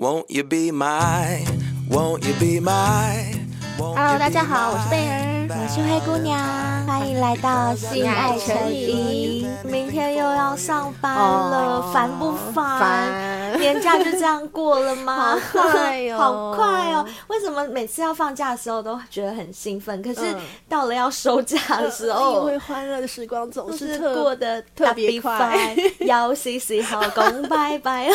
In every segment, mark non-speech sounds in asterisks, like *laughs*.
Won't you be my, won't you be my? Hello，大家好，我是贝儿，我是灰姑娘，欢迎来到性爱成瘾。明天又要上班了，烦、oh, 不烦？烦。年假就这样过了吗？好快哦，*laughs* 好快哦！为什么每次要放假的时候都觉得很兴奋？可是到了要收假的时候，*laughs* 因为欢乐的时光总是，是过得特别快。*laughs* 要洗洗好，讲拜拜。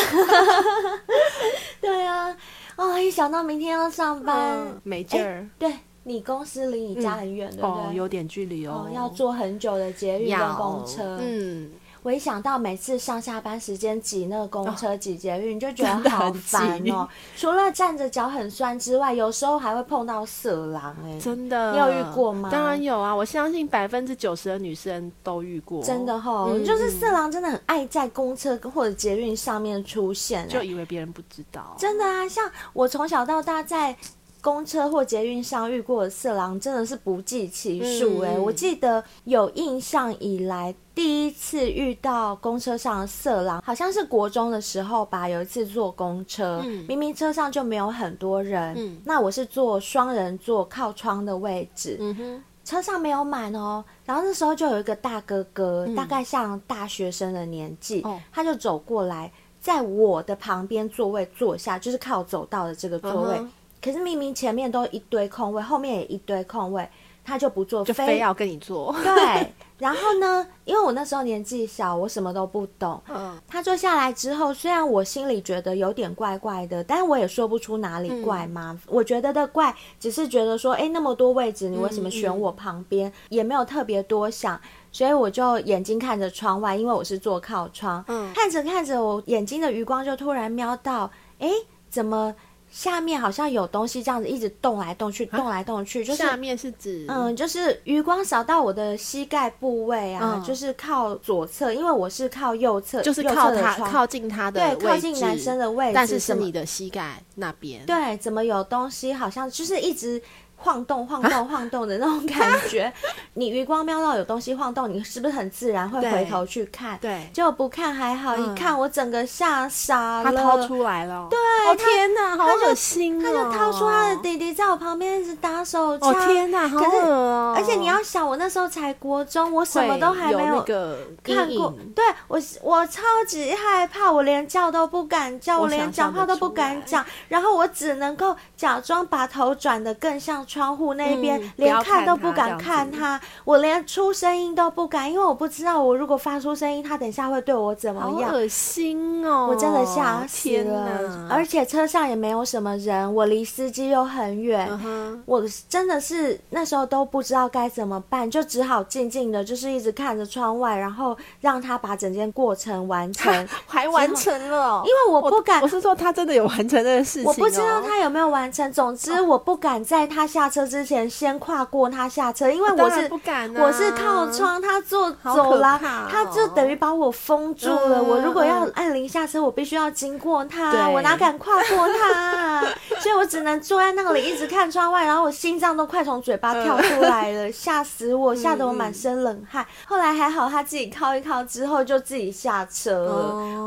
对啊。哦，一想到明天要上班，嗯、没劲儿、欸。对，你公司离你家很远，对不对？哦，有点距离哦，哦，要坐很久的捷运跟公车。嗯，我一想到每次上下班时间挤那个公车、挤捷运，就觉 *laughs* 得好烦哦。*laughs* 除了站着脚很酸之外，有时候还会碰到色狼哎，真的，你有遇过吗？当然有啊，我相信百分之九十的女生都遇过。真的哈、就是色狼真的很爱在公车或者捷运上面出现，就以为别人不知道。真的啊，像我从小到大在。公车或捷运上遇过的色狼真的是不计其数哎、嗯！我记得有印象以来第一次遇到公车上的色狼，好像是国中的时候吧。有一次坐公车，嗯、明明车上就没有很多人，嗯、那我是坐双人座靠窗的位置、嗯，车上没有满哦。然后那时候就有一个大哥哥，嗯、大概像大学生的年纪、哦，他就走过来，在我的旁边座位坐下，就是靠走道的这个座位。嗯可是明明前面都一堆空位，后面也一堆空位，他就不坐，就非要跟你坐。对，然后呢，*laughs* 因为我那时候年纪小，我什么都不懂。嗯。他坐下来之后，虽然我心里觉得有点怪怪的，但是我也说不出哪里怪嘛。嗯、我觉得的怪，只是觉得说，哎，那么多位置，你为什么选我旁边？嗯嗯、也没有特别多想，所以我就眼睛看着窗外，因为我是坐靠窗。嗯。看着看着，我眼睛的余光就突然瞄到，哎，怎么？下面好像有东西这样子一直动来动去，动来动去，就是下面是指？嗯，就是余光扫到我的膝盖部位啊，嗯，就是靠左侧，因为我是靠右侧，就是靠他靠近他的对，靠近男生的位置，但是是你的膝盖那边，对，怎么有东西好像就是一直。晃动、晃动、晃动的那种感觉，*laughs* 你余光瞄到有东西晃动，你是不是很自然会回头去看？对，结果不看还好，嗯、一看我整个吓傻了。他掏出来了，对，哦、天哪，好恶心哦！他就掏出他的弟弟在我旁边一直打手枪，哦天哪，好恶哦！而且你要想，我那时候才国中，我什么都还没有看过，对我我超级害怕，我连叫都不敢叫，我连讲话都不敢讲，然后我只能够假装把头转得更像。窗户那边、嗯、连看都不敢看他，我连出声音都不敢，因为我不知道我如果发出声音，他等一下会对我怎么样？好恶心哦！我真的吓死了，而且车上也没有什么人，我离司机又很远、嗯，我真的是那时候都不知道该怎么办，就只好静静的，就是一直看着窗外，然后让他把整件过程完成，*laughs* 还完成了，因为我不敢我。我是说他真的有完成这个事情、哦，我不知道他有没有完成。总之我不敢在他下车之前先跨过他下车，因为我是不敢，我是靠窗，他坐走廊，他就等于把我封住了。我如果要按铃下车，我必须要经过他，我哪敢跨过他？*laughs* 所以我只能坐在那里一直看窗外，然后我心脏都快从嘴巴跳出来了，*laughs* 吓死我，吓得我满身冷汗。后来还好，他自己靠一靠之后就自己下车了。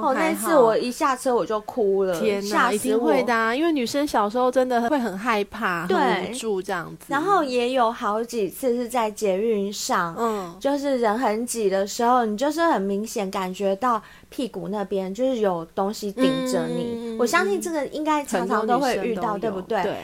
哦，那次我一下车我就哭了，天哪，一定会的啊，因为女生小时候真的会很害怕，对，很无助这样子。然后也有好几次是在捷运上，嗯，就是人很挤的时候，你就是很明显感觉到屁股那边就是有东西顶着你。嗯。我相信这个应该常常都会遇到，对不对？对。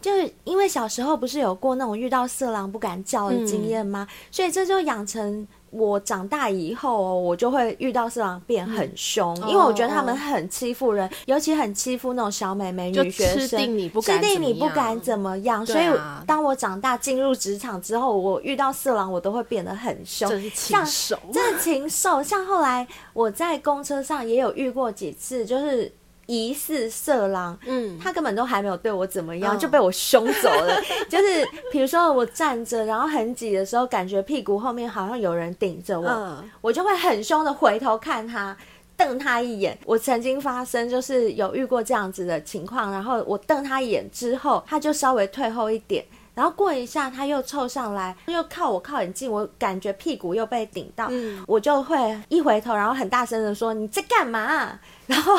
就是因为小时候不是有过那种遇到色狼不敢叫的经验吗？嗯。所以这就养成。我长大以后，我就会遇到色狼变很凶，嗯，因为我觉得他们很欺负人，哦，尤其很欺负那种小美眉女学生，吃定你不敢，吃定你不敢怎么样。所以当我长大进入职场之后，我遇到色狼，我都会变得很凶，这是禽兽，这是禽兽。像后来我在公车上也有遇过几次，就是。疑似色狼，嗯，他根本都还没有对我怎么样，嗯、就被我凶走了。*laughs* 就是比如说我站着，然后很挤的时候，感觉屁股后面好像有人顶着我，嗯，我就会很凶的回头看他，瞪他一眼。我曾经发生就是有遇过这样子的情况，然后我瞪他一眼之后，他就稍微退后一点。然后过一下他又凑上来，又靠我靠很近，我感觉屁股又被顶到，嗯、我就会一回头，然后很大声的说：“你在干嘛？” *laughs* 然后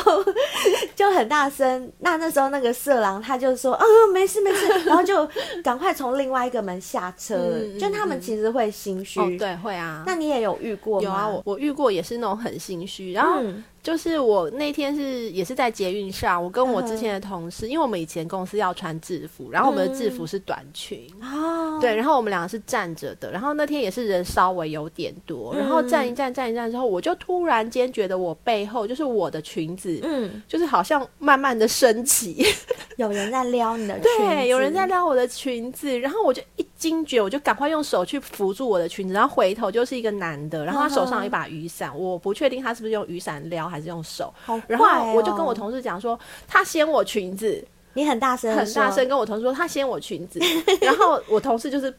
*laughs* 就很大声。那那时候那个色狼他就说：“嗯、哦，没事没事。*laughs* ”然后就赶快从另外一个门下车。嗯、就他们其实会心虚、哦，对，会啊。那你也有遇过吗？有啊，我我遇过也是那种很心虚，然后。嗯就是我那天是也是在捷运上，我跟我之前的同事，嗯、因为我们以前公司要穿制服，然后我们的制服是短裙，嗯、对，然后我们两个是站着的，然后那天也是人稍微有点多，然后站一站站一站之后，我就突然间觉得我背后就是我的裙子，嗯，就是好像慢慢的升起，有人在撩你的裙子，对，有人在撩我的裙子，然后我就一惊觉，我就赶快用手去扶住我的裙子，然后回头就是一个男的，然后他手上有一把雨伞，嗯、我不确定他是不是用雨伞撩。*laughs* 还是用手，好哦、然后我就跟我同事讲说，他掀我裙子，你很大声，很大声跟我同事说他掀我裙子，*laughs* 然后我同事就是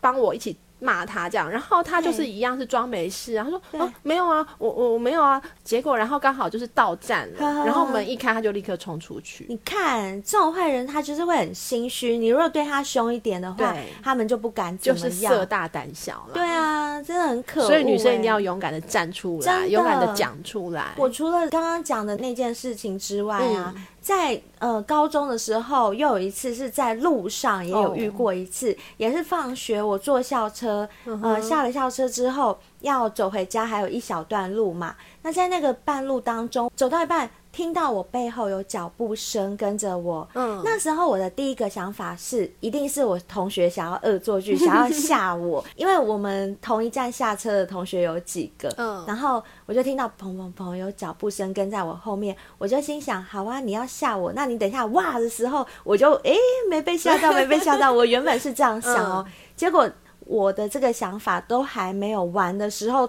帮我一起。骂他这样，然后他就是一样是装没事，然后说哦没有啊，我我没有啊，结果然后刚好就是到站了，然后门一开他就立刻冲出去。你看这种坏人，他就是会很心虚，你如果对他凶一点的话，他们就不敢怎么样，就是色大胆小了。对啊，真的很可恶。所以女生一定要勇敢的站出来，勇敢的讲出来。我除了刚刚讲的那件事情之外啊。在呃高中的时候，又有一次是在路上也有遇过一次，oh. 也是放学我坐校车，呃下了校车之后要走回家，还有一小段路嘛。那在那个半路当中，走到一半。听到我背后有脚步声跟着我，嗯，那时候我的第一个想法是，一定是我同学想要恶作剧，*laughs* 想要吓我，因为我们同一站下车的同学有几个，嗯，然后我就听到砰砰砰有脚步声跟在我后面，我就心想，好啊，你要吓我，那你等一下哇的时候，我就哎、欸、没被吓到，没被吓到，我原本是这样想哦，嗯、结果我的这个想法都还没有完的时候，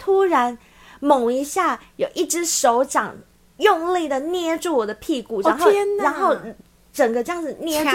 突然猛一下有一只手掌。用力的捏住我的屁股，然后，然后整个这样子捏住，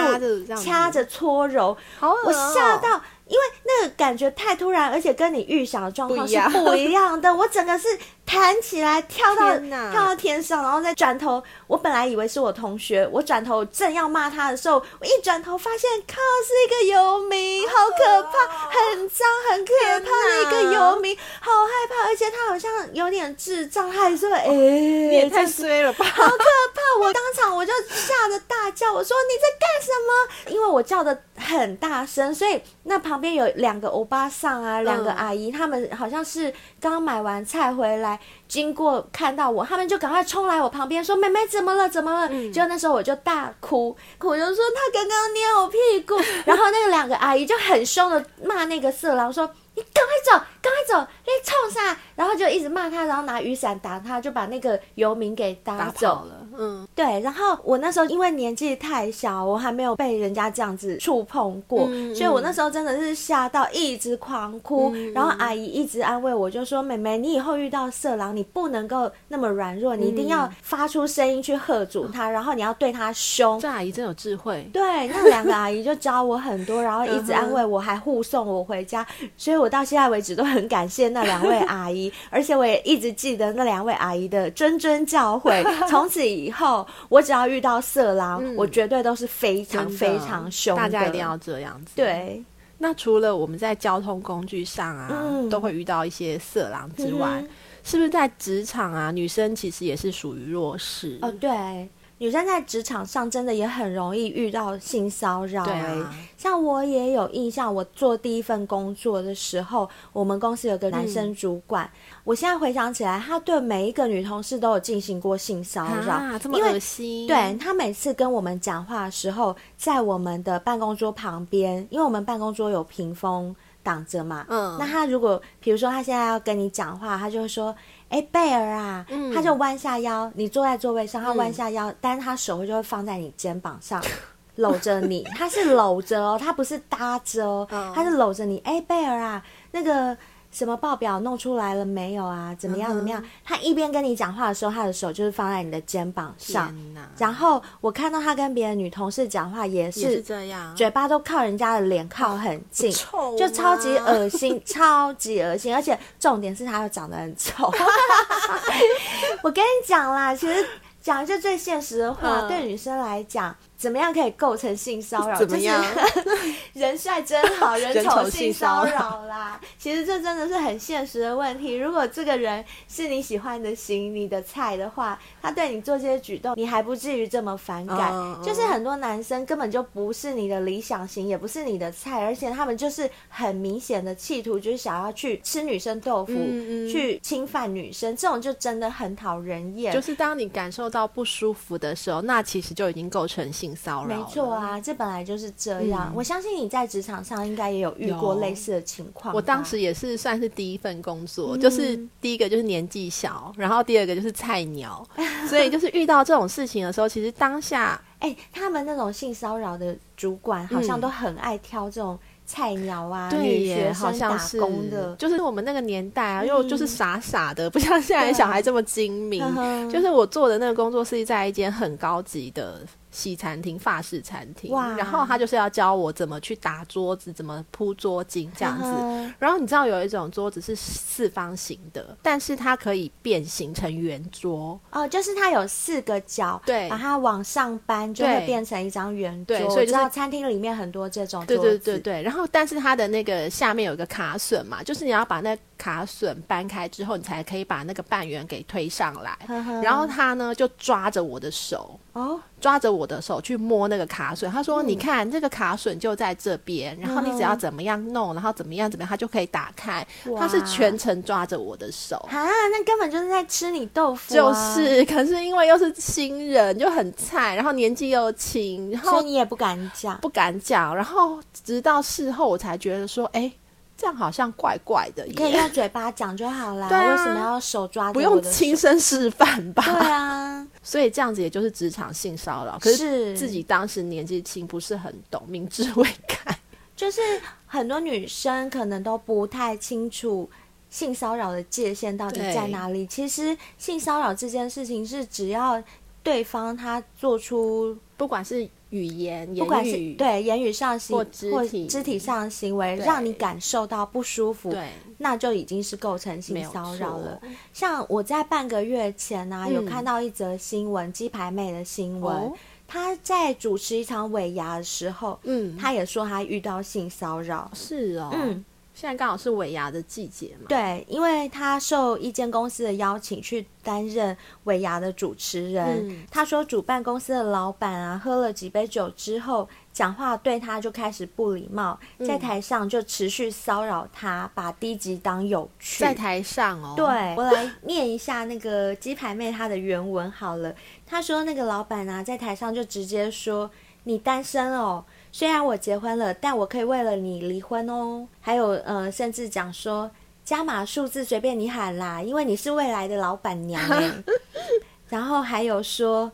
掐着搓揉，我吓到。因为那个感觉太突然，而且跟你预想的状况是不一样的。我整个是弹起来，跳到跳到天上，然后再转头。我本来以为是我同学，我转头正要骂他的时候，我一转头发现，靠，是一个游民，好可怕，很脏很可怕的一个游民，好害怕，而且他好像有点智障，他还说：“哎、欸，你也太衰了吧，好可怕！”我当场我就吓得大叫，我说：“你在干什么？”因为我叫的很大声，所以那旁。旁边有两个欧巴桑啊，两个阿姨，嗯、他们好像是刚买完菜回来，经过看到我，他们就赶快冲来我旁边说：“妹妹怎么了？怎么了？”嗯、结果那时候我就大哭，我就说他刚刚捏我屁股，*laughs* 然后那个两个阿姨就很凶的骂那个色狼说。你赶快走，赶快走！你冲啥？然后就一直骂他，然后拿雨伞打他，就把那个游民给打走了。嗯，对。然后我那时候因为年纪太小，我还没有被人家这样子触碰过，嗯、所以我那时候真的是吓到，一直狂哭。嗯、然后阿姨一直安慰我，就说：“妹妹，你以后遇到色狼，你不能够那么软弱，你一定要发出声音去喝阻他，嗯、然后你要对他凶。”这阿姨真有智慧。对，那两个阿姨就教我很多，然后一直安慰我，还护送我回家，所以我。到现在为止都很感谢那两位阿姨，*laughs* 而且我也一直记得那两位阿姨的谆谆教诲。从此以后，我只要遇到色狼，嗯、我绝对都是非常非常凶的。大家一定要这样子。对。那除了我们在交通工具上啊，嗯、都会遇到一些色狼之外，嗯、是不是在职场啊，女生其实也是属于弱势？哦，对。女生在职场上真的也很容易遇到性骚扰。对啊，像我也有印象，我做第一份工作的时候，我们公司有个男生主管，嗯、我现在回想起来，他对每一个女同事都有进行过性骚扰，啊，这么恶心。对，他每次跟我们讲话的时候，在我们的办公桌旁边，因为我们办公桌有屏风挡着嘛，嗯，那他如果比如说他现在要跟你讲话，他就会说。哎，贝尔啊，嗯、他就弯下腰，你坐在座位上，他弯下腰，嗯、但是他手就会放在你肩膀上，搂着你，他是搂着哦，他不是搭着哦，嗯、他是搂着你。哎，贝尔啊，那个。什么报表弄出来了没有啊？怎么样？怎么样？他一边跟你讲话的时候，他的手就是放在你的肩膀上。哪然后我看到他跟别的女同事讲话也是，这样，嘴巴都靠人家的脸靠很近，哦、就超级恶心，*laughs* 超级恶心。而且重点是他又长得很丑。*laughs* 我跟你讲啦，其实讲一句最现实的话，嗯、对女生来讲。怎么样可以构成性骚扰？怎么样？就是、人帅真好，*laughs* 人丑性骚扰啦。其实这真的是很现实的问题。如果这个人是你喜欢的型、你的菜的话，他对你做这些举动，你还不至于这么反感。Uh, uh. 就是很多男生根本就不是你的理想型，也不是你的菜，而且他们就是很明显的企图，就是想要去吃女生豆腐，嗯嗯去侵犯女生，这种就真的很讨人厌。就是当你感受到不舒服的时候，那其实就已经构成性骚扰。没错啊，这本来就是这样。嗯、我相信你在职场上应该也有遇过类似的情况。我当时也是算是第一份工作，嗯、就是第一个就是年纪小，然后第二个就是菜鸟，所以就是遇到这种事情的时候，其实当下，*laughs* 哎、欸，他们那种性骚扰的主管好像都很爱挑这种菜鸟啊，对女学生打工的，就是我们那个年代啊，又就是傻傻的，不像现在小孩这么精明。就是我做的那个工作是在一间很高级的。西餐厅、法式餐厅，哇然后他就是要教我怎么去打桌子，怎么铺桌巾这样子。然后你知道有一种桌子是四方形的，但是它可以变形成圆桌。哦，就是它有四个角，对，把它往上搬就会变成一张圆桌。对，所以知道餐厅里面很多这种桌子。对对对对。然后，但是它的那个下面有一个卡榫嘛，就是你要把那卡榫搬开之后，你才可以把那个半圆给推上来。呵呵然后他呢就抓着我的手。哦。抓着我的手去摸那个卡榫，他说：“你看，嗯、这个卡榫就在这边，然后你只要怎么样弄，然后怎么样怎么样，它就可以打开。”他是全程抓着我的手啊，那根本就是在吃你豆腐、啊。就是，可是因为又是新人，就很菜，然后年纪又轻，然后你也不敢讲，不敢讲。然后直到事后，我才觉得说：“哎、欸。”这样好像怪怪的，可以用嘴巴讲就好啦。*laughs* 对啊，为什么要手抓？不用亲身示范吧？对啊，*laughs* 所以这样子也就是职场性骚扰。可是自己当时年纪轻，不是很懂，明智未开。*laughs* 就是很多女生可能都不太清楚性骚扰的界限到底在哪里。其实性骚扰这件事情是只要对方他做出，不管是。语言，言语不管是对言语上行或肢体，上的行为，对让你感受到不舒服，那就已经是构成性骚扰了。像我在半个月前呢、啊，嗯、有看到一则新闻，鸡排妹的新闻，她、哦、在主持一场尾牙的时候，嗯，她也说她遇到性骚扰，是哦，嗯。现在刚好是尾牙的季节嘛？对，因为他受一间公司的邀请去担任尾牙的主持人。嗯、他说，主办公司的老板啊，喝了几杯酒之后，讲话对他就开始不礼貌，嗯、在台上就持续骚扰他，把低级当有趣。在台上哦，对，我来念一下那个鸡排妹她的原文好了。他说，那个老板啊，在台上就直接说：“你单身哦。”虽然我结婚了，但我可以为了你离婚哦。还有，呃，甚至讲说加码数字随便你喊啦，因为你是未来的老板娘哎。*laughs* 然后还有说，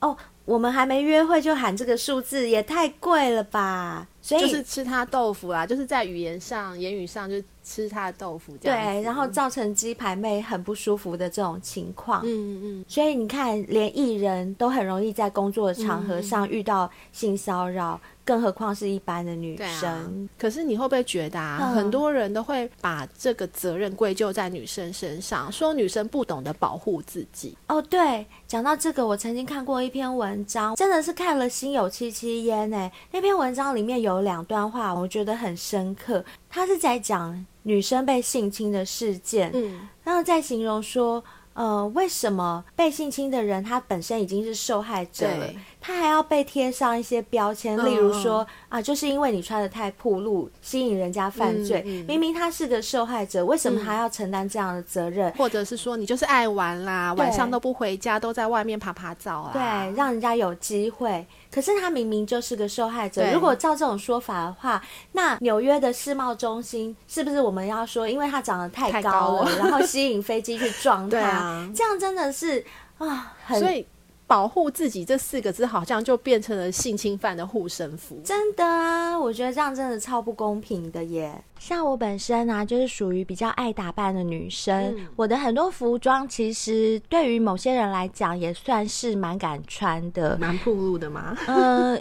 哦，我们还没约会就喊这个数字，也太贵了吧？所以就是吃他豆腐啦，就是在语言上、言语上就吃他的豆腐这样。对，然后造成鸡排妹很不舒服的这种情况。嗯嗯。嗯，所以你看，连艺人都很容易在工作的场合上遇到性骚扰。更何况是一般的女生。啊，可是你会不会觉得啊，嗯、很多人都会把这个责任归咎在女生身上，说女生不懂得保护自己。哦，对，讲到这个，我曾经看过一篇文章，真的是看了心有戚戚焉诶。那篇文章里面有两段话，我觉得很深刻。他是在讲女生被性侵的事件，嗯，然后在形容说，呃，为什么被性侵的人他本身已经是受害者了？他还要被贴上一些标签，例如说、嗯、啊，就是因为你穿的太暴露，吸引人家犯罪。嗯嗯、明明他是个受害者，为什么还要承担这样的责任？或者是说你就是爱玩啦，晚上都不回家，都在外面爬爬照啊？对，让人家有机会。可是他明明就是个受害者。如果照这种说法的话，那纽约的世贸中心是不是我们要说，因为他长得太高了，高了然后吸引飞机去撞他？*laughs* 啊、这样真的是啊，很。所以保护自己这四个字好像就变成了性侵犯的护身符。真的啊，我觉得这样真的超不公平的耶。像我本身啊，就是属于比较爱打扮的女生，嗯、我的很多服装其实对于某些人来讲也算是蛮敢穿的，蛮暴露的吗？呃，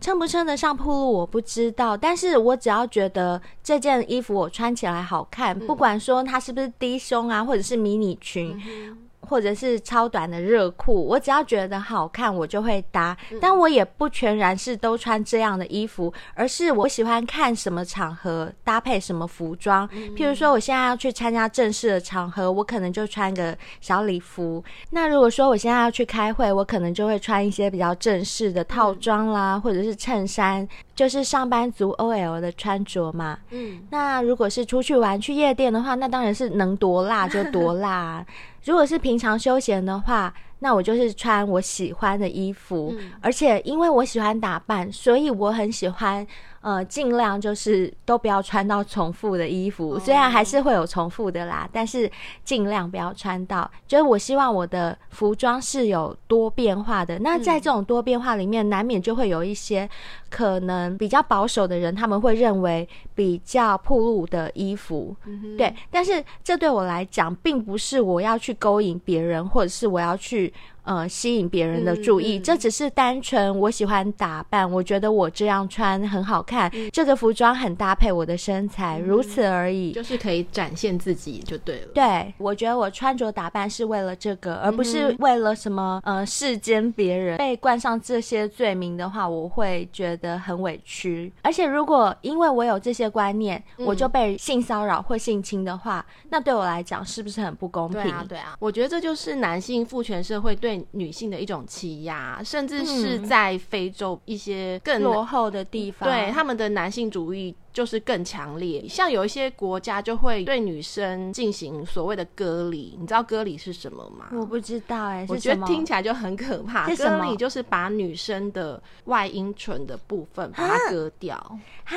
称不称得上暴露我不知道，但是我只要觉得这件衣服我穿起来好看，嗯、不管说它是不是低胸啊，或者是迷你裙。嗯或者是超短的热裤，我只要觉得好看，我就会搭。但我也不全然是都穿这样的衣服，而是我喜欢看什么场合搭配什么服装。譬如说，我现在要去参加正式的场合，我可能就穿个小礼服。那如果说我现在要去开会，我可能就会穿一些比较正式的套装啦，或者是衬衫，就是上班族 OL 的穿着嘛。嗯，那如果是出去玩去夜店的话，那当然是能多辣就多辣。*laughs* 如果是平常休闲的话，那我就是穿我喜欢的衣服，嗯、而且因为我喜欢打扮，所以我很喜欢。呃，尽量就是都不要穿到重复的衣服，虽然还是会有重复的啦，但是尽量不要穿到。就是我希望我的服装是有多变化的。那在这种多变化里面，难免就会有一些可能比较保守的人，他们会认为比较暴露的衣服，对。但是这对我来讲，并不是我要去勾引别人，或者是我要去。呃，吸引别人的注意，嗯嗯、这只是单纯我喜欢打扮，我觉得我这样穿很好看，嗯、这个服装很搭配我的身材，嗯、如此而已，就是可以展现自己就对了。对，我觉得我穿着打扮是为了这个，而不是为了什么呃世间别人被冠上这些罪名的话，我会觉得很委屈。而且如果因为我有这些观念，嗯、我就被性骚扰或性侵的话，那对我来讲是不是很不公平？对啊，对啊，我觉得这就是男性父权社会对。女性的一种欺压，甚至是在非洲一些更落后的地方，对他们的男性主义就是更强烈。像有一些国家就会对女生进行所谓的割礼，你知道割礼是什么吗？我不知道哎、欸，我觉得听起来就很可怕。割礼就是把女生的外阴唇的部分把它割掉。哈。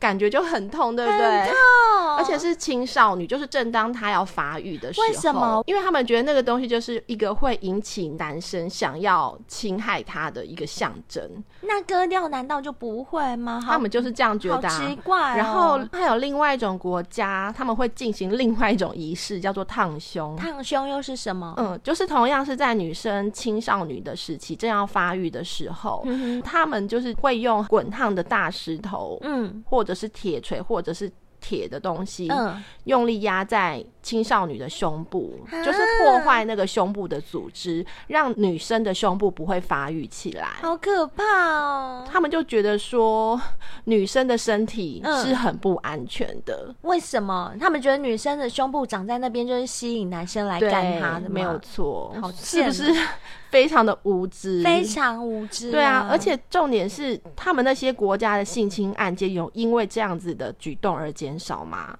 感觉就很痛，对不对？很痛，而且是青少女，就是正当她要发育的时候。为什么？因为他们觉得那个东西就是一个会引起男生想要侵害她的一个象征。那割掉难道就不会吗？他们就是这样觉得奇怪哦。然后还有另外一种国家，他们会进行另外一种仪式，叫做烫胸。烫胸又是什么？嗯，就是同样是在女生青少女的时期，正要发育的时候，嗯，他们就是会用滚烫的大石头，嗯，或者。是铁锤，或者是铁的东西，嗯，用力压在青少女的胸部，啊、就是破坏那个胸部的组织，让女生的胸部不会发育起来。好可怕哦！他们就觉得说，女生的身体是很不安全的。嗯、为什么？他们觉得女生的胸部长在那边就是吸引男生来干她的？没有错，好是不是？*laughs* 非常的无知，非常无知啊。对啊，而且重点是，他们那些国家的性侵案件有因为这样子的举动而减少吗？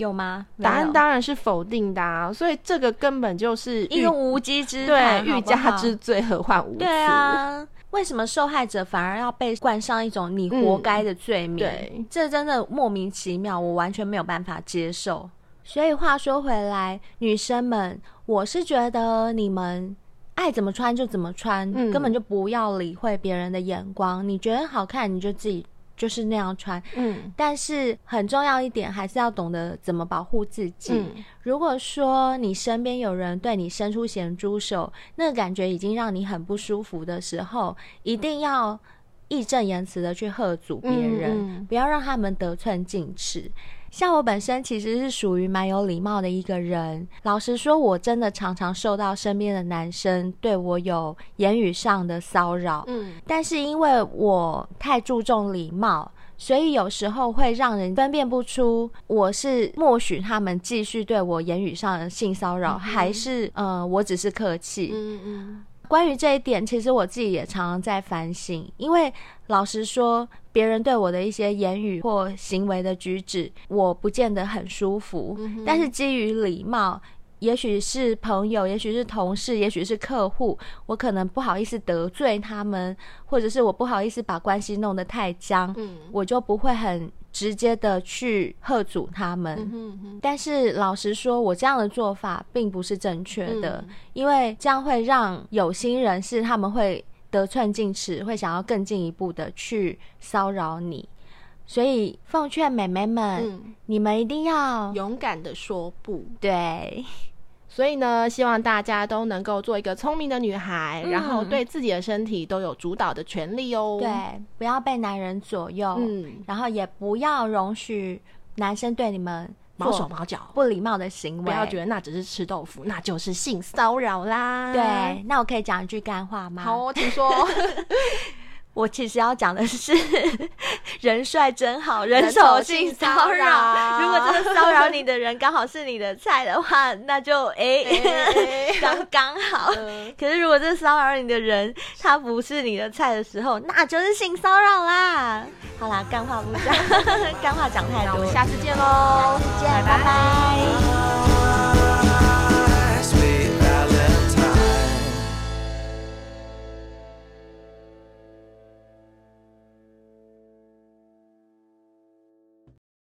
有吗？答案当然是否定的啊！所以这个根本就是一个无稽之谈，对，欲加之罪，何患无辞？对啊，为什么受害者反而要被冠上一种你活该的罪名？嗯，对，这真的莫名其妙，我完全没有办法接受。所以话说回来，女生们，我是觉得你们。爱怎么穿就怎么穿，嗯、根本就不要理会别人的眼光。你觉得好看，你就自己就是那样穿。嗯，但是很重要一点，还是要懂得怎么保护自己。嗯、如果说你身边有人对你伸出咸猪手，那个感觉已经让你很不舒服的时候，一定要义正言辞的去喝阻别人，嗯嗯、不要让他们得寸进尺。像我本身其实是属于蛮有礼貌的一个人，老实说，我真的常常受到身边的男生对我有言语上的骚扰。嗯，但是因为我太注重礼貌，所以有时候会让人分辨不出我是默许他们继续对我言语上的性骚扰，嗯、还是呃，我只是客气。嗯嗯。关于这一点，其实我自己也常常在反省，因为老实说，别人对我的一些言语或行为的举止，我不见得很舒服。嗯、但是基于礼貌，也许是朋友，也许是同事，也许是客户，我可能不好意思得罪他们，或者是我不好意思把关系弄得太僵，嗯、我就不会很。直接的去喝阻他们，嗯哼哼，但是老实说，我这样的做法并不是正确的，嗯、因为这样会让有心人士他们会得寸进尺，会想要更进一步的去骚扰你，所以奉劝美眉们，嗯、你们一定要勇敢的说不，对。所以呢，希望大家都能够做一个聪明的女孩，嗯、然后对自己的身体都有主导的权利哦。对，不要被男人左右，嗯，然后也不要容许男生对你们毛手毛脚、不礼貌的行为，不要觉得那只是吃豆腐，那就是性骚扰啦。对，那我可以讲一句干话吗？好、哦，请说。*laughs* 我其实要讲的是，人帅真好，人丑性骚扰。如果这个骚扰你的人刚好是你的菜的话，那就哎，*laughs* *laughs* 刚刚好。可是如果这骚扰你的人他不是你的菜的时候，那就是性骚扰啦。好啦，干话不讲，*laughs* 干话讲太多，那我们下次见喽，下次见，拜拜。拜拜。